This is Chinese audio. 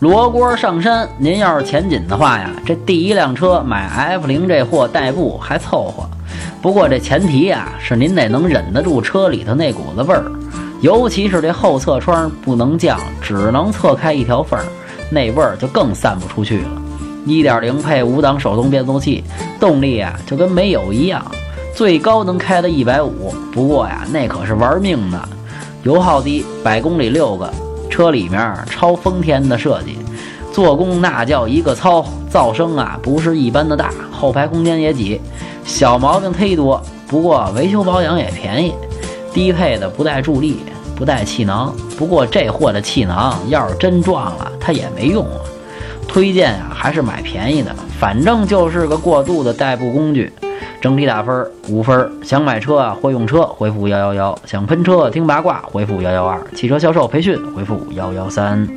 罗锅上山，您要是钱紧的话呀，这第一辆车买 F 零这货代步还凑合。不过这前提呀，是您得能忍得住车里头那股子味儿，尤其是这后侧窗不能降，只能侧开一条缝儿，那味儿就更散不出去了。一点零配五档手动变速器，动力啊就跟没有一样，最高能开到一百五。不过呀，那可是玩命的，油耗低，百公里六个。车里面超丰田的设计，做工那叫一个糙，噪声啊不是一般的大，后排空间也挤，小毛病忒多。不过维修保养也便宜，低配的不带助力，不带气囊。不过这货的气囊要是真撞了，它也没用啊。推荐啊还是买便宜的，反正就是个过渡的代步工具。整体打分五分。想买车啊或用车，回复幺幺幺；想喷车听八卦，回复幺幺二；汽车销售培训，回复幺幺三。